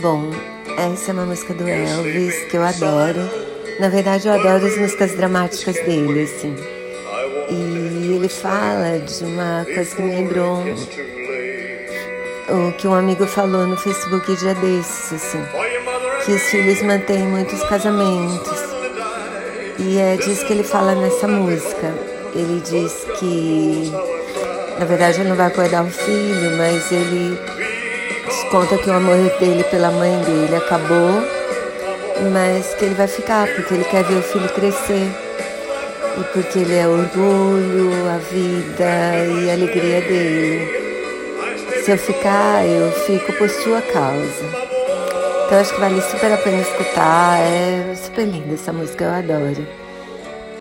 Bom, essa é uma música do Elvis que eu adoro. Na verdade, eu adoro as músicas dramáticas dele, assim. E ele fala de uma coisa que me lembrou o que um amigo falou no Facebook dia desses, assim. Que os filhos mantêm muitos casamentos. E é disso que ele fala nessa música. Ele diz que, na verdade, ele não vai acordar o filho, mas ele conta que o amor dele pela mãe dele acabou, mas que ele vai ficar porque ele quer ver o filho crescer e porque ele é orgulho, a vida e a alegria dele. Se eu ficar, eu fico por sua causa. Então acho que vale super a pena escutar, é super linda essa música, eu adoro.